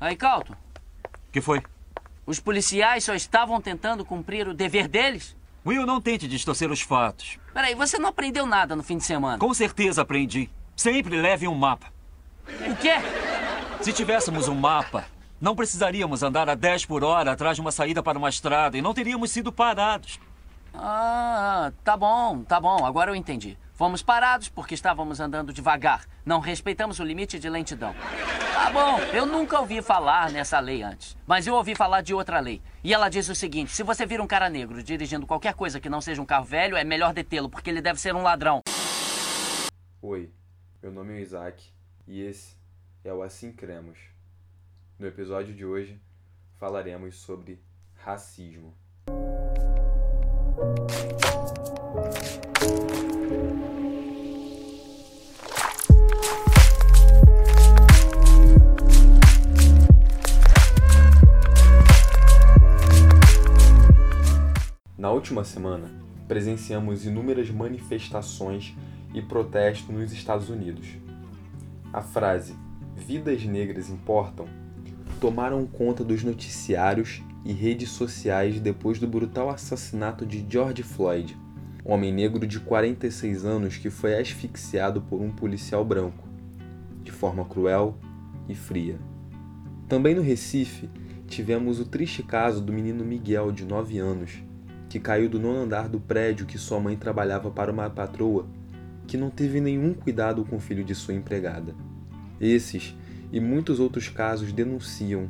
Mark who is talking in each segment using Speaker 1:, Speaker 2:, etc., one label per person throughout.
Speaker 1: Aí, Calton,
Speaker 2: que foi?
Speaker 1: os policiais só estavam tentando cumprir o dever deles?
Speaker 2: Will, não tente distorcer os fatos.
Speaker 1: Peraí, você não aprendeu nada no fim de semana?
Speaker 2: Com certeza aprendi. Sempre leve um mapa.
Speaker 1: O quê?
Speaker 2: Se tivéssemos um mapa, não precisaríamos andar a 10 por hora atrás de uma saída para uma estrada e não teríamos sido parados.
Speaker 1: Ah, tá bom, tá bom, agora eu entendi. Fomos parados porque estávamos andando devagar. Não respeitamos o limite de lentidão. Tá bom, eu nunca ouvi falar nessa lei antes. Mas eu ouvi falar de outra lei. E ela diz o seguinte: se você vir um cara negro dirigindo qualquer coisa que não seja um carro velho, é melhor detê-lo, porque ele deve ser um ladrão.
Speaker 3: Oi, meu nome é Isaac e esse é o Assim Cremos. No episódio de hoje falaremos sobre racismo. Na última semana, presenciamos inúmeras manifestações e protestos nos Estados Unidos. A frase Vidas negras importam tomaram conta dos noticiários e redes sociais depois do brutal assassinato de George Floyd, homem negro de 46 anos que foi asfixiado por um policial branco, de forma cruel e fria. Também no Recife, tivemos o triste caso do menino Miguel, de 9 anos, que caiu do nono andar do prédio que sua mãe trabalhava para uma patroa, que não teve nenhum cuidado com o filho de sua empregada. Esses e muitos outros casos denunciam,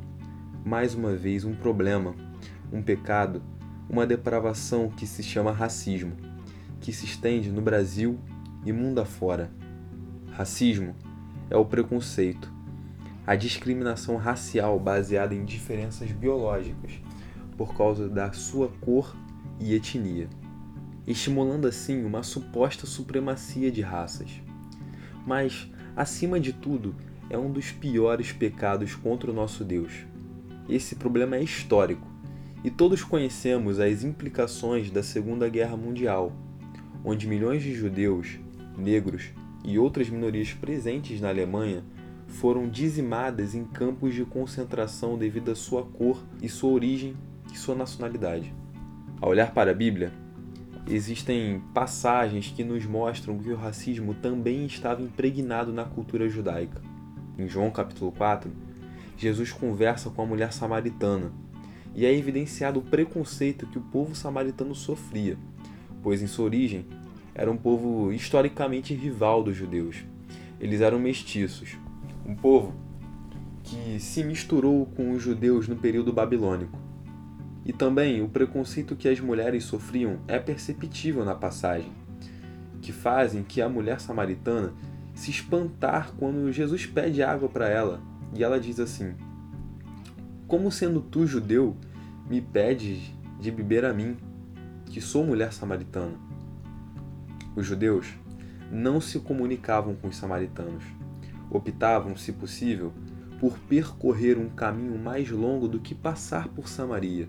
Speaker 3: mais uma vez, um problema, um pecado, uma depravação que se chama racismo, que se estende no Brasil e mundo afora. Racismo é o preconceito, a discriminação racial baseada em diferenças biológicas por causa da sua cor e etnia, estimulando assim uma suposta supremacia de raças. Mas, acima de tudo, é um dos piores pecados contra o nosso Deus. Esse problema é histórico e todos conhecemos as implicações da Segunda Guerra Mundial, onde milhões de judeus, negros e outras minorias presentes na Alemanha foram dizimadas em campos de concentração devido à sua cor e sua origem e sua nacionalidade. Ao olhar para a Bíblia, existem passagens que nos mostram que o racismo também estava impregnado na cultura judaica. Em João capítulo 4, Jesus conversa com a mulher samaritana e é evidenciado o preconceito que o povo samaritano sofria, pois em sua origem era um povo historicamente rival dos judeus. Eles eram mestiços, um povo que se misturou com os judeus no período babilônico. E também o preconceito que as mulheres sofriam é perceptível na passagem, que fazem que a mulher samaritana se espantar quando Jesus pede água para ela e ela diz assim: Como sendo tu judeu, me pedes de beber a mim, que sou mulher samaritana? Os judeus não se comunicavam com os samaritanos. Optavam, se possível, por percorrer um caminho mais longo do que passar por Samaria.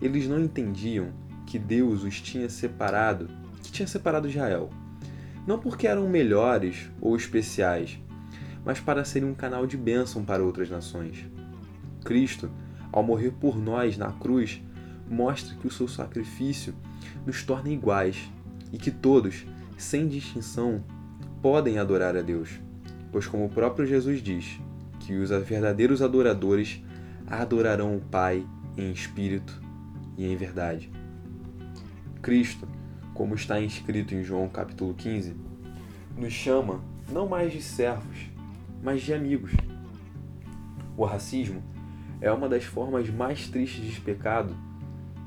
Speaker 3: Eles não entendiam que Deus os tinha separado, que tinha separado Israel não porque eram melhores ou especiais, mas para serem um canal de bênção para outras nações. Cristo, ao morrer por nós na cruz, mostra que o seu sacrifício nos torna iguais e que todos, sem distinção, podem adorar a Deus, pois, como o próprio Jesus diz, que os verdadeiros adoradores adorarão o Pai em espírito e em verdade. Cristo como está inscrito em João capítulo 15, nos chama não mais de servos, mas de amigos. O racismo é uma das formas mais tristes de pecado,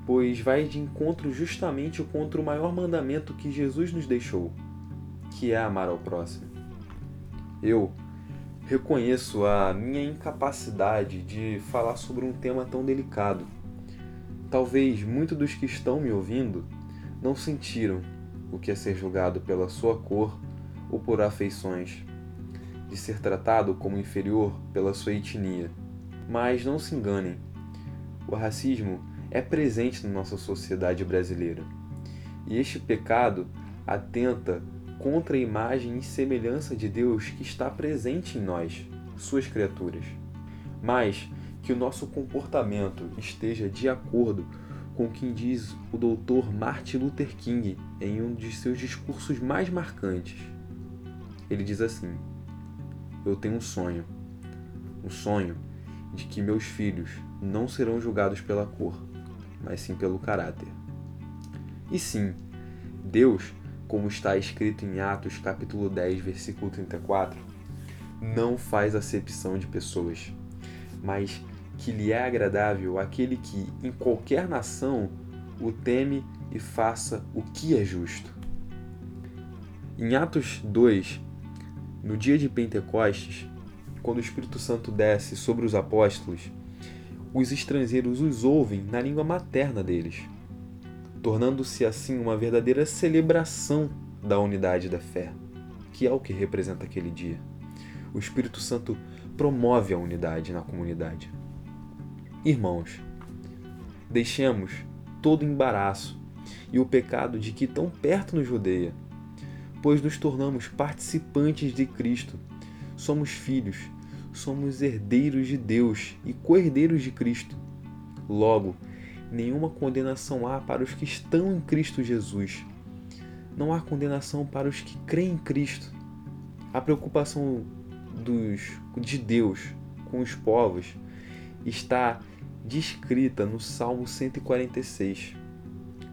Speaker 3: pois vai de encontro justamente contra o maior mandamento que Jesus nos deixou, que é amar ao próximo. Eu reconheço a minha incapacidade de falar sobre um tema tão delicado. Talvez muitos dos que estão me ouvindo não sentiram o que é ser julgado pela sua cor ou por afeições, de ser tratado como inferior pela sua etnia. Mas não se enganem, o racismo é presente na nossa sociedade brasileira. E este pecado atenta contra a imagem e semelhança de Deus que está presente em nós, suas criaturas. mas que o nosso comportamento esteja de acordo com o que diz o doutor Martin Luther King em um de seus discursos mais marcantes. Ele diz assim: Eu tenho um sonho, um sonho de que meus filhos não serão julgados pela cor, mas sim pelo caráter. E sim, Deus, como está escrito em Atos capítulo 10, versículo 34, não faz acepção de pessoas, mas que lhe é agradável aquele que, em qualquer nação, o teme e faça o que é justo. Em Atos 2, no dia de Pentecostes, quando o Espírito Santo desce sobre os apóstolos, os estrangeiros os ouvem na língua materna deles, tornando-se assim uma verdadeira celebração da unidade da fé, que é o que representa aquele dia. O Espírito Santo promove a unidade na comunidade. Irmãos, deixemos todo embaraço e o pecado de que tão perto nos rodeia, pois nos tornamos participantes de Cristo, somos filhos somos herdeiros de Deus e co-herdeiros de Cristo. Logo, nenhuma condenação há para os que estão em Cristo Jesus. Não há condenação para os que creem em Cristo. A preocupação dos, de Deus com os povos está descrita no Salmo 146,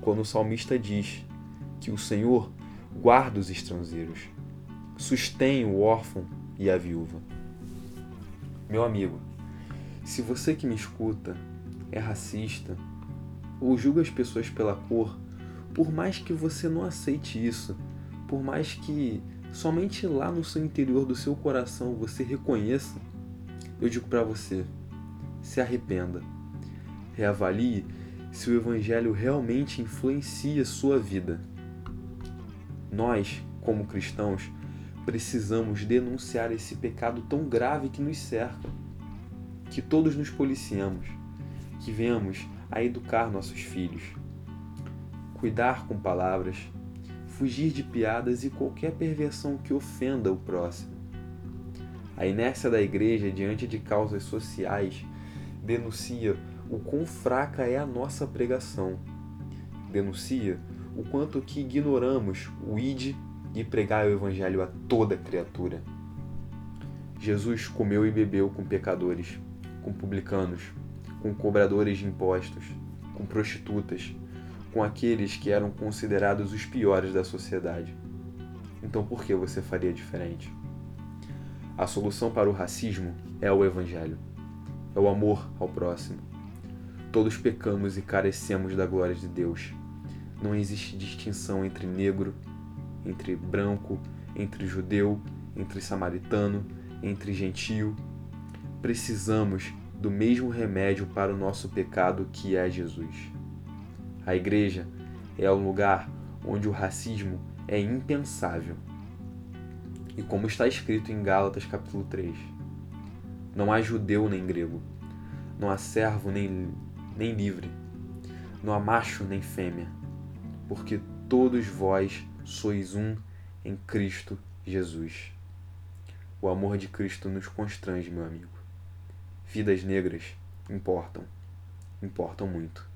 Speaker 3: quando o salmista diz que o Senhor guarda os estrangeiros, sustém o órfão e a viúva. Meu amigo, se você que me escuta é racista ou julga as pessoas pela cor, por mais que você não aceite isso, por mais que somente lá no seu interior do seu coração você reconheça, eu digo para você: se arrependa. Reavalie se o evangelho realmente influencia sua vida. Nós, como cristãos, precisamos denunciar esse pecado tão grave que nos cerca. Que todos nos policiemos, que venhamos a educar nossos filhos, cuidar com palavras, fugir de piadas e qualquer perversão que ofenda o próximo. A inércia da igreja diante de causas sociais denuncia o quão fraca é a nossa pregação. Denuncia o quanto que ignoramos o id e pregar o Evangelho a toda criatura. Jesus comeu e bebeu com pecadores, com publicanos, com cobradores de impostos, com prostitutas, com aqueles que eram considerados os piores da sociedade. Então por que você faria diferente? A solução para o racismo é o Evangelho, é o amor ao próximo. Todos pecamos e carecemos da glória de Deus. Não existe distinção entre negro entre branco, entre judeu, entre samaritano, entre gentio. Precisamos do mesmo remédio para o nosso pecado que é Jesus. A igreja é o lugar onde o racismo é impensável. E como está escrito em Gálatas capítulo 3, não há judeu nem grego, não há servo nem, nem livre, não há macho nem fêmea, porque todos vós sois um em Cristo Jesus. O amor de Cristo nos constrange, meu amigo. Vidas negras importam, importam muito.